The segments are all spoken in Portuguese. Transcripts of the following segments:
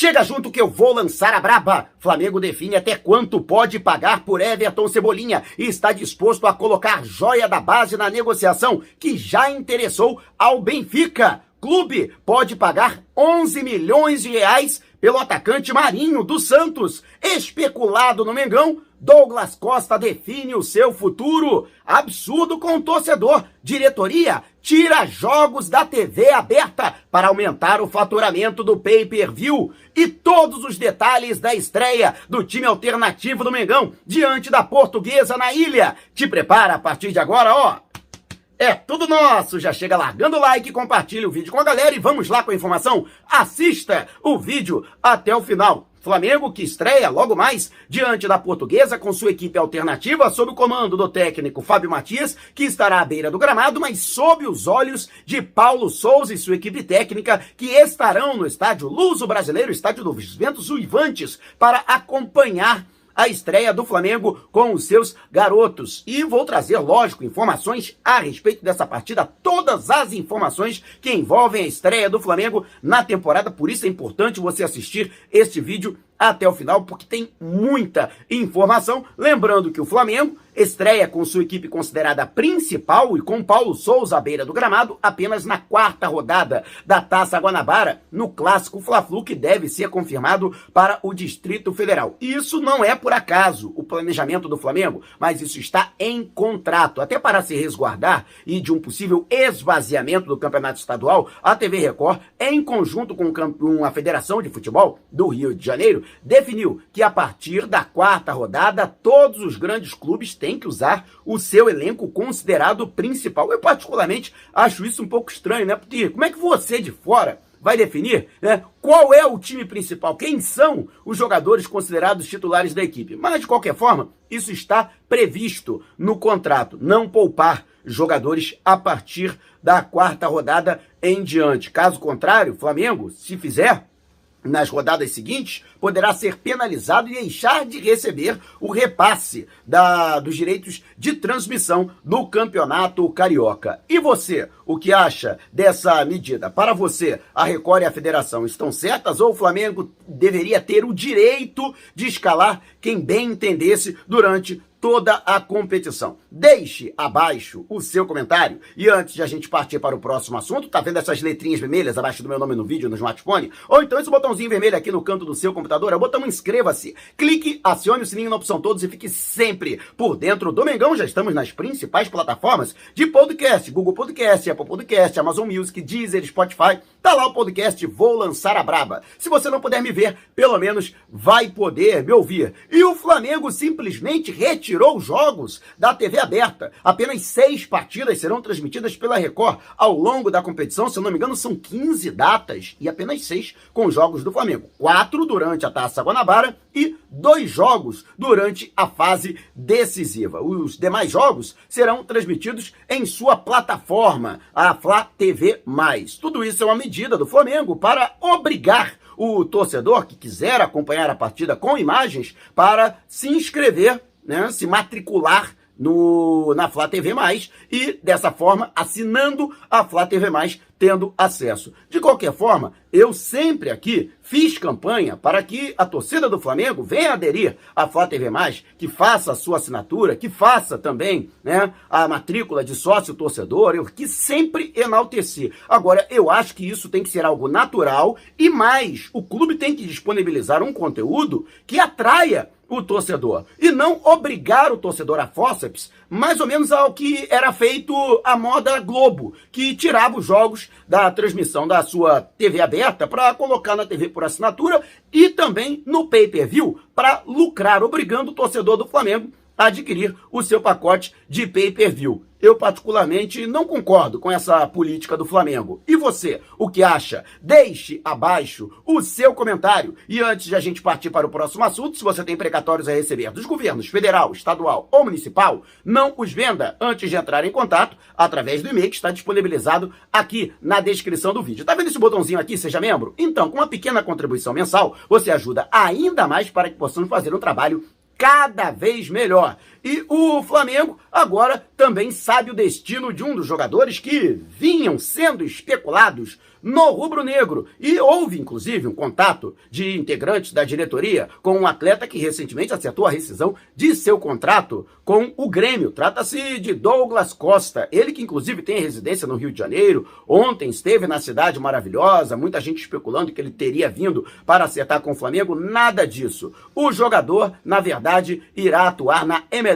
Chega junto que eu vou lançar a braba. Flamengo define até quanto pode pagar por Everton Cebolinha e está disposto a colocar joia da base na negociação que já interessou ao Benfica. Clube pode pagar 11 milhões de reais pelo atacante Marinho do Santos, especulado no Mengão Douglas Costa define o seu futuro. Absurdo com o torcedor. Diretoria tira jogos da TV aberta para aumentar o faturamento do pay-per-view. E todos os detalhes da estreia do time alternativo do Mengão diante da Portuguesa na ilha. Te prepara a partir de agora, ó. É tudo nosso! Já chega largando o like, compartilha o vídeo com a galera e vamos lá com a informação. Assista o vídeo até o final. Flamengo que estreia logo mais diante da Portuguesa com sua equipe alternativa sob o comando do técnico Fábio Matias, que estará à beira do gramado, mas sob os olhos de Paulo Souza e sua equipe técnica, que estarão no estádio Luso Brasileiro, estádio dos Ventos Uivantes, para acompanhar a estreia do Flamengo com os seus garotos. E vou trazer, lógico, informações a respeito dessa partida, todas as informações que envolvem a estreia do Flamengo na temporada. Por isso é importante você assistir este vídeo até o final, porque tem muita informação. Lembrando que o Flamengo estreia com sua equipe considerada principal e com Paulo Souza à beira do gramado apenas na quarta rodada da Taça Guanabara, no clássico Fla-Flu, que deve ser confirmado para o Distrito Federal. Isso não é por acaso o planejamento do Flamengo, mas isso está em contrato. Até para se resguardar e de um possível esvaziamento do campeonato estadual, a TV Record, em conjunto com a Federação de Futebol do Rio de Janeiro, definiu que a partir da quarta rodada, todos os grandes clubes têm que usar o seu elenco considerado principal. Eu, particularmente, acho isso um pouco estranho, né? Porque como é que você de fora vai definir né, qual é o time principal, quem são os jogadores considerados titulares da equipe. Mas, de qualquer forma, isso está previsto no contrato. Não poupar jogadores a partir da quarta rodada em diante. Caso contrário, Flamengo, se fizer, nas rodadas seguintes, poderá ser penalizado e deixar de receber o repasse da, dos direitos de transmissão do Campeonato Carioca. E você, o que acha dessa medida? Para você, a Record e a Federação estão certas ou o Flamengo deveria ter o direito de escalar quem bem entendesse durante toda a competição. Deixe abaixo o seu comentário. E antes de a gente partir para o próximo assunto, tá vendo essas letrinhas vermelhas abaixo do meu nome no vídeo, no smartphone? Ou então esse botãozinho vermelho aqui no canto do seu computador, é o botão inscreva-se. Clique, acione o sininho na opção todos e fique sempre por dentro do Mengão. Já estamos nas principais plataformas de podcast, Google Podcast, Apple Podcast, Amazon Music, Deezer, Spotify. Tá lá o podcast Vou Lançar a Braba. Se você não puder me ver, pelo menos vai poder me ouvir. E o Flamengo simplesmente retirou tirou jogos da TV aberta. Apenas seis partidas serão transmitidas pela Record ao longo da competição. Se eu não me engano, são 15 datas e apenas seis com jogos do Flamengo. Quatro durante a Taça Guanabara e dois jogos durante a fase decisiva. Os demais jogos serão transmitidos em sua plataforma, a Flá TV+. Tudo isso é uma medida do Flamengo para obrigar o torcedor que quiser acompanhar a partida com imagens para se inscrever né, se matricular no, na Flá TV+, e dessa forma, assinando a Flá TV+, tendo acesso. De qualquer forma, eu sempre aqui fiz campanha para que a torcida do Flamengo venha aderir à Flá TV+, que faça a sua assinatura, que faça também né, a matrícula de sócio torcedor, eu que sempre enalteci. Agora, eu acho que isso tem que ser algo natural e mais, o clube tem que disponibilizar um conteúdo que atraia o torcedor. E não obrigar o torcedor a fórceps, mais ou menos ao que era feito a moda Globo, que tirava os jogos da transmissão da sua TV aberta para colocar na TV por assinatura e também no pay-per-view para lucrar, obrigando o torcedor do Flamengo adquirir o seu pacote de pay-per-view. Eu, particularmente, não concordo com essa política do Flamengo. E você, o que acha? Deixe abaixo o seu comentário. E antes de a gente partir para o próximo assunto, se você tem precatórios a receber dos governos federal, estadual ou municipal, não os venda antes de entrar em contato através do e-mail que está disponibilizado aqui na descrição do vídeo. Tá vendo esse botãozinho aqui, seja membro? Então, com uma pequena contribuição mensal, você ajuda ainda mais para que possamos fazer um trabalho cada vez melhor. E o Flamengo agora também sabe o destino de um dos jogadores que vinham sendo especulados no rubro-negro. E houve, inclusive, um contato de integrantes da diretoria com um atleta que recentemente acertou a rescisão de seu contrato com o Grêmio. Trata-se de Douglas Costa, ele que inclusive tem residência no Rio de Janeiro. Ontem esteve na cidade maravilhosa, muita gente especulando que ele teria vindo para acertar com o Flamengo. Nada disso. O jogador, na verdade, irá atuar na MLS.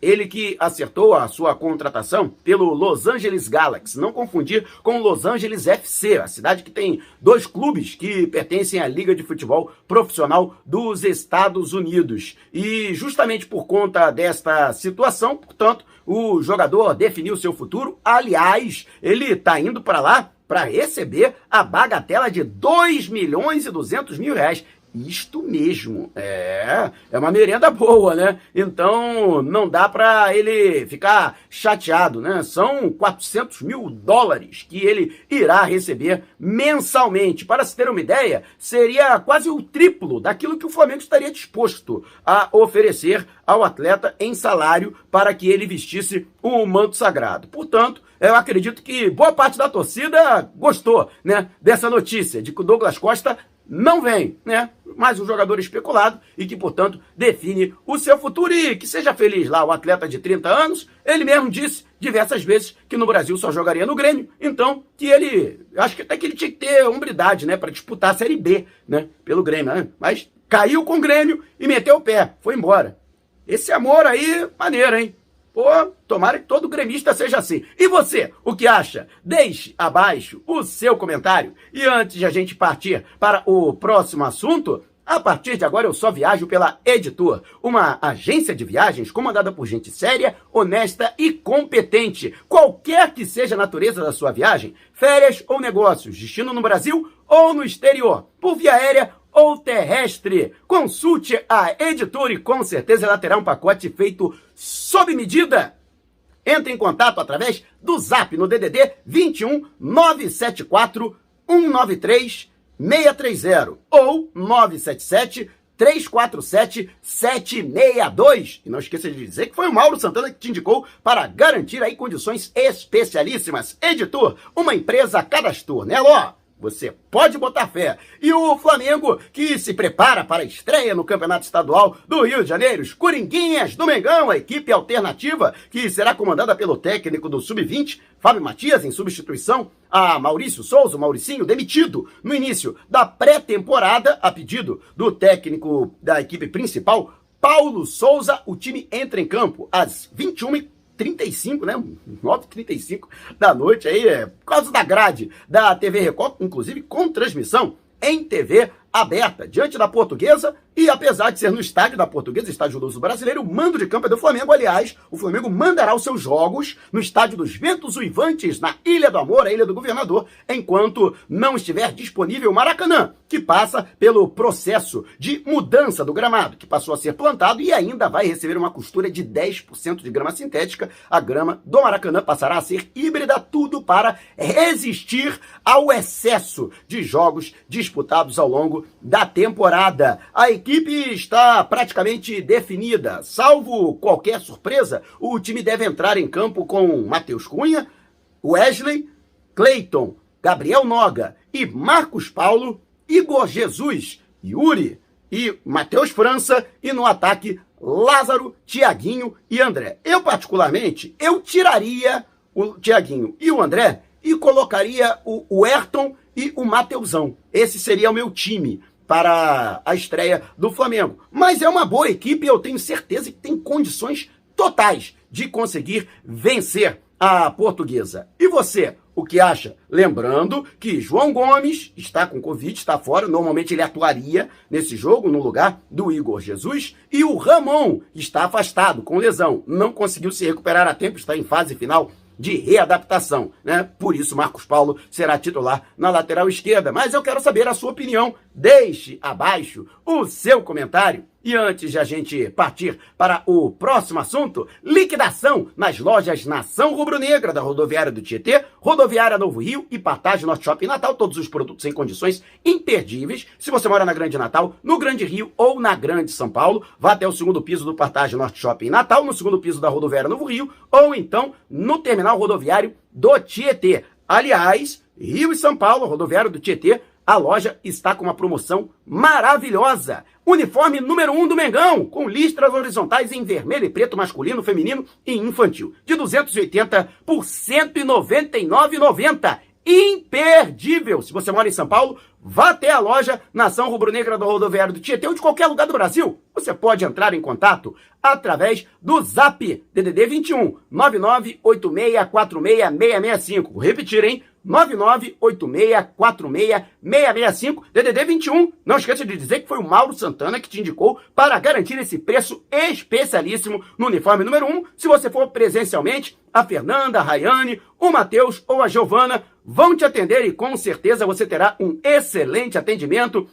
Ele que acertou a sua contratação pelo Los Angeles Galaxy. Não confundir com Los Angeles FC, a cidade que tem dois clubes que pertencem à Liga de Futebol Profissional dos Estados Unidos. E justamente por conta desta situação, portanto, o jogador definiu seu futuro. Aliás, ele está indo para lá para receber a bagatela de 2 milhões e 200 mil reais. Isto mesmo, é, é uma merenda boa, né? Então não dá para ele ficar chateado, né? São 400 mil dólares que ele irá receber mensalmente. Para se ter uma ideia, seria quase o triplo daquilo que o Flamengo estaria disposto a oferecer ao atleta em salário para que ele vestisse o manto sagrado. Portanto, eu acredito que boa parte da torcida gostou, né, dessa notícia de que o Douglas Costa não vem, né? Mais um jogador especulado e que, portanto, define o seu futuro e que seja feliz lá, o atleta de 30 anos. Ele mesmo disse diversas vezes que no Brasil só jogaria no Grêmio, então que ele, acho que até que ele tinha que ter hombridade, né, para disputar a Série B, né, pelo Grêmio, né? Mas caiu com o Grêmio e meteu o pé, foi embora. Esse amor aí, maneiro, hein? Pô, tomara que todo gremista seja assim. E você, o que acha? Deixe abaixo o seu comentário. E antes de a gente partir para o próximo assunto, a partir de agora eu só viajo pela Editor, uma agência de viagens comandada por gente séria, honesta e competente. Qualquer que seja a natureza da sua viagem, férias ou negócios, destino no Brasil ou no exterior, por via aérea ou terrestre. Consulte a editora e com certeza ela terá um pacote feito sob medida. Entre em contato através do zap no DDD 21 974 193 630 ou 977 347 762. E não esqueça de dizer que foi o Mauro Santana que te indicou para garantir aí condições especialíssimas. Editor, uma empresa cadastrou, né, Ló? Você pode botar fé. E o Flamengo, que se prepara para a estreia no Campeonato Estadual do Rio de Janeiro, os Coringuinhas do Mengão, a equipe alternativa, que será comandada pelo técnico do Sub-20, Fábio Matias, em substituição a Maurício Souza, o Mauricinho, demitido no início da pré-temporada, a pedido do técnico da equipe principal, Paulo Souza. O time entra em campo às 21h 35, né? 9h35 da noite aí, é, por causa da grade da TV Record, inclusive com transmissão em TV aberta, diante da portuguesa e apesar de ser no estádio da Portuguesa, estádio Luso Brasileiro, o mando de campo é do Flamengo. Aliás, o Flamengo mandará os seus jogos no estádio dos Ventos Uivantes, na Ilha do Amor, a Ilha do Governador, enquanto não estiver disponível o Maracanã, que passa pelo processo de mudança do gramado, que passou a ser plantado e ainda vai receber uma costura de 10% de grama sintética. A grama do Maracanã passará a ser híbrida, tudo para resistir ao excesso de jogos disputados ao longo da temporada. A equipe equipe está praticamente definida. Salvo qualquer surpresa, o time deve entrar em campo com Matheus Cunha, Wesley, Cleiton, Gabriel Noga e Marcos Paulo, Igor Jesus, Yuri e Matheus França e no ataque Lázaro, Tiaguinho e André. Eu particularmente, eu tiraria o Tiaguinho e o André e colocaria o, Ayrton e o Mateusão. Esse seria o meu time para a estreia do Flamengo. Mas é uma boa equipe e eu tenho certeza que tem condições totais de conseguir vencer a portuguesa. E você, o que acha? Lembrando que João Gomes está com Covid, está fora. Normalmente ele atuaria nesse jogo no lugar do Igor Jesus. E o Ramon está afastado com lesão. Não conseguiu se recuperar a tempo, está em fase final de readaptação, né? Por isso Marcos Paulo será titular na lateral esquerda. Mas eu quero saber a sua opinião. Deixe abaixo o seu comentário. E antes de a gente partir para o próximo assunto, liquidação nas lojas Nação Rubro-Negra da Rodoviária do Tietê, Rodoviária Novo Rio e Partage Norte Shopping Natal, todos os produtos em condições imperdíveis. Se você mora na Grande Natal, no Grande Rio ou na Grande São Paulo, vá até o segundo piso do Partage Norte Shopping Natal, no segundo piso da Rodoviária Novo Rio ou então no terminal rodoviário do Tietê. Aliás, Rio e São Paulo, rodoviário do Tietê, a loja está com uma promoção maravilhosa. Uniforme número 1 um do Mengão, com listras horizontais em vermelho e preto masculino, feminino e infantil. De 280 por 199,90 imperdível. Se você mora em São Paulo, vá até a loja Nação Rubro-Negra do Rodoviário do Tietê ou de qualquer lugar do Brasil. Você pode entrar em contato através do Zap DDD 21 998646665. Vou repetir, hein? 998646665 DDD 21. Não esqueça de dizer que foi o Mauro Santana que te indicou para garantir esse preço especialíssimo no uniforme número 1. Se você for presencialmente, a Fernanda, a Rayane, o Matheus ou a Giovana vão te atender e com certeza você terá um excelente atendimento.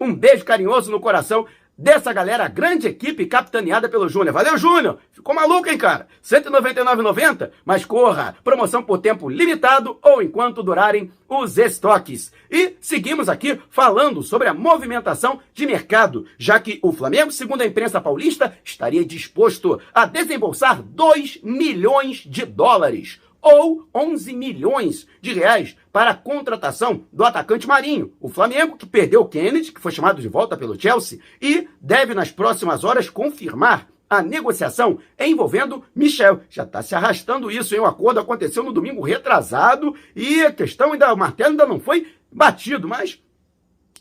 Um beijo carinhoso no coração dessa galera, grande equipe capitaneada pelo Júnior. Valeu, Júnior! Ficou maluco, hein, cara? R$ 199,90? Mas corra! Promoção por tempo limitado ou enquanto durarem os estoques. E seguimos aqui falando sobre a movimentação de mercado, já que o Flamengo, segundo a imprensa paulista, estaria disposto a desembolsar 2 milhões de dólares ou 11 milhões de reais para a contratação do atacante Marinho. O Flamengo, que perdeu o Kennedy, que foi chamado de volta pelo Chelsea, e deve nas próximas horas confirmar a negociação envolvendo Michel. Já está se arrastando isso? O acordo aconteceu no domingo retrasado e a questão ainda, o martelo ainda não foi batido, mas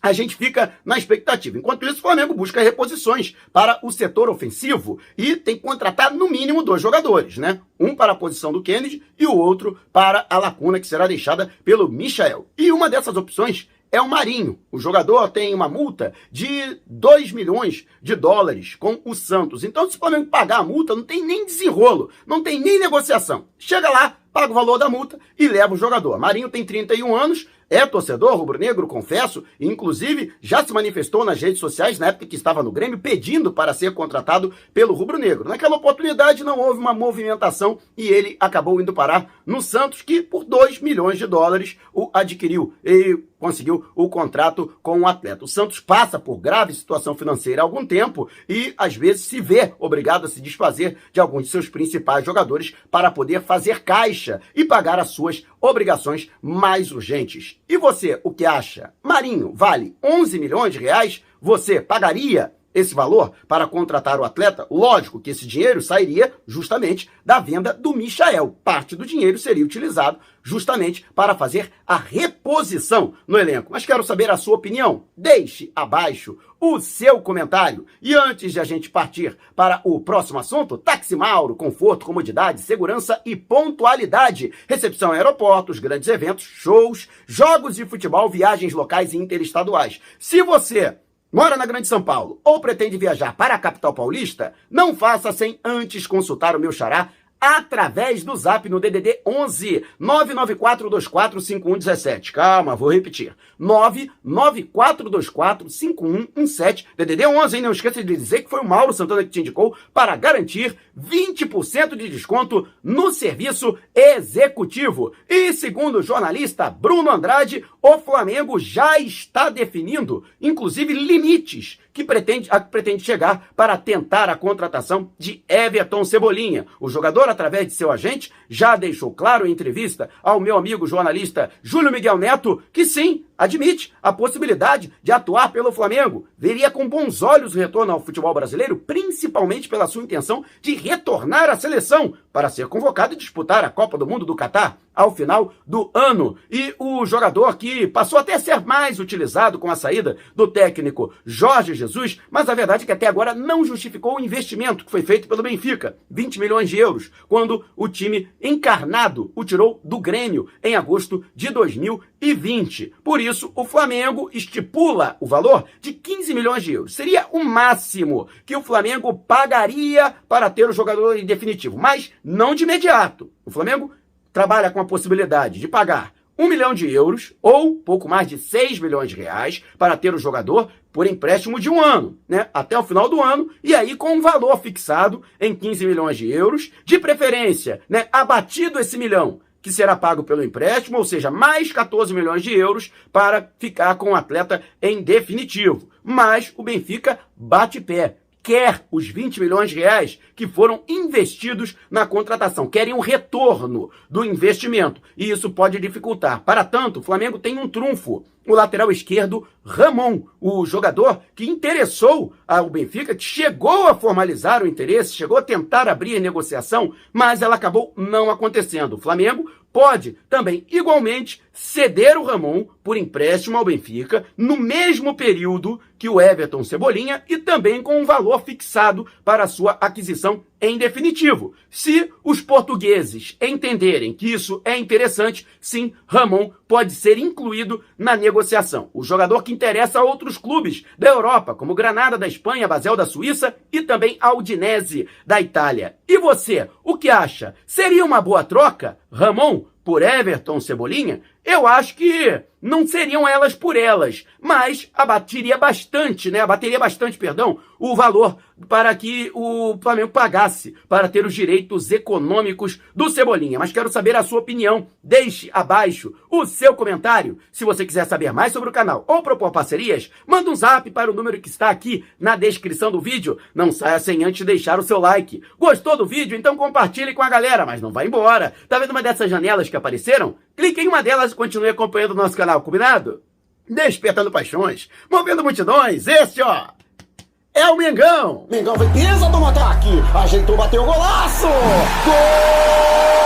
a gente fica na expectativa. Enquanto isso, o Flamengo busca reposições para o setor ofensivo e tem que contratar no mínimo dois jogadores, né? Um para a posição do Kennedy e o outro para a lacuna que será deixada pelo Michael. E uma dessas opções é o Marinho. O jogador tem uma multa de 2 milhões de dólares com o Santos. Então, se o Flamengo pagar a multa, não tem nem desenrolo, não tem nem negociação. Chega lá, paga o valor da multa e leva o jogador. Marinho tem 31 anos, é torcedor rubro-negro, confesso, inclusive já se manifestou nas redes sociais na época que estava no Grêmio pedindo para ser contratado pelo rubro-negro. Naquela oportunidade não houve uma movimentação e ele acabou indo parar no Santos, que por 2 milhões de dólares o adquiriu e conseguiu o contrato com o atleta. O Santos passa por grave situação financeira há algum tempo e às vezes se vê obrigado a se desfazer de alguns de seus principais jogadores para poder fazer caixa e pagar as suas obrigações mais urgentes. E você, o que acha? Marinho vale 11 milhões de reais? Você pagaria esse valor para contratar o atleta? Lógico que esse dinheiro sairia justamente da venda do Michael. Parte do dinheiro seria utilizado justamente para fazer a reposição no elenco. Mas quero saber a sua opinião. Deixe abaixo o seu comentário. E antes de a gente partir para o próximo assunto, Táxi Mauro, conforto, comodidade, segurança e pontualidade. Recepção em aeroportos, grandes eventos, shows, jogos de futebol, viagens locais e interestaduais. Se você Mora na Grande São Paulo ou pretende viajar para a capital paulista? Não faça sem antes consultar o meu xará através do zap no DDD 11 994245117. Calma, vou repetir. 994245117. DDD 11, hein? Não esqueça de dizer que foi o Mauro Santana que te indicou para garantir 20% de desconto no serviço executivo. E segundo o jornalista Bruno Andrade, o Flamengo já está definindo, inclusive, limites que pretende, a, pretende chegar para tentar a contratação de Everton Cebolinha. O jogador, através de seu agente, já deixou claro em entrevista ao meu amigo jornalista Júlio Miguel Neto que sim, admite a possibilidade de atuar pelo Flamengo. Veria com bons olhos o retorno ao futebol brasileiro, principalmente pela sua intenção de retornar à seleção para ser convocado e disputar a Copa do Mundo do Catar ao final do ano. E o jogador que passou até a ser mais utilizado com a saída do técnico Jorge Jesus, mas a verdade é que até agora não justificou o investimento que foi feito pelo Benfica, 20 milhões de euros, quando o time encarnado o tirou do Grêmio em agosto de 2020. Por isso, o Flamengo estipula o valor de 15 milhões de euros. Seria o máximo que o Flamengo pagaria para ter o jogador em definitivo, mas não de imediato. O Flamengo trabalha com a possibilidade de pagar um milhão de euros ou pouco mais de 6 milhões de reais para ter o jogador por empréstimo de um ano, né? Até o final do ano, e aí com um valor fixado em 15 milhões de euros, de preferência, né? Abatido esse milhão, que será pago pelo empréstimo, ou seja, mais 14 milhões de euros para ficar com o atleta em definitivo. Mas o Benfica bate pé quer os 20 milhões de reais que foram investidos na contratação, querem um retorno do investimento. E isso pode dificultar. Para tanto, o Flamengo tem um trunfo. O lateral esquerdo, Ramon, o jogador que interessou ao Benfica, que chegou a formalizar o interesse, chegou a tentar abrir a negociação, mas ela acabou não acontecendo. O Flamengo pode também, igualmente, ceder o Ramon por empréstimo ao Benfica no mesmo período que o Everton Cebolinha e também com um valor fixado para sua aquisição em definitivo. Se os portugueses entenderem que isso é interessante, sim, Ramon pode ser incluído na negociação. O jogador que interessa a outros clubes da Europa, como Granada da Espanha, Basel da Suíça e também a Udinese da Itália. E você, o que acha? Seria uma boa troca? Ramon por Everton Cebolinha? Eu acho que não seriam elas por elas, mas abateria bastante, né? Abateria bastante, perdão, o valor para que o Flamengo pagasse para ter os direitos econômicos do Cebolinha. Mas quero saber a sua opinião. Deixe abaixo o seu comentário. Se você quiser saber mais sobre o canal ou propor parcerias, manda um zap para o número que está aqui na descrição do vídeo. Não saia sem antes deixar o seu like. Gostou do vídeo? Então compartilhe com a galera, mas não vá embora. Tá vendo uma dessas janelas que apareceram? Clique em uma delas e continue acompanhando o nosso canal, combinado? Despertando paixões, movendo multidões, esse ó, é o Mengão. Mengão vem pisa do ataque, ajeitou, bateu o golaço. Gol!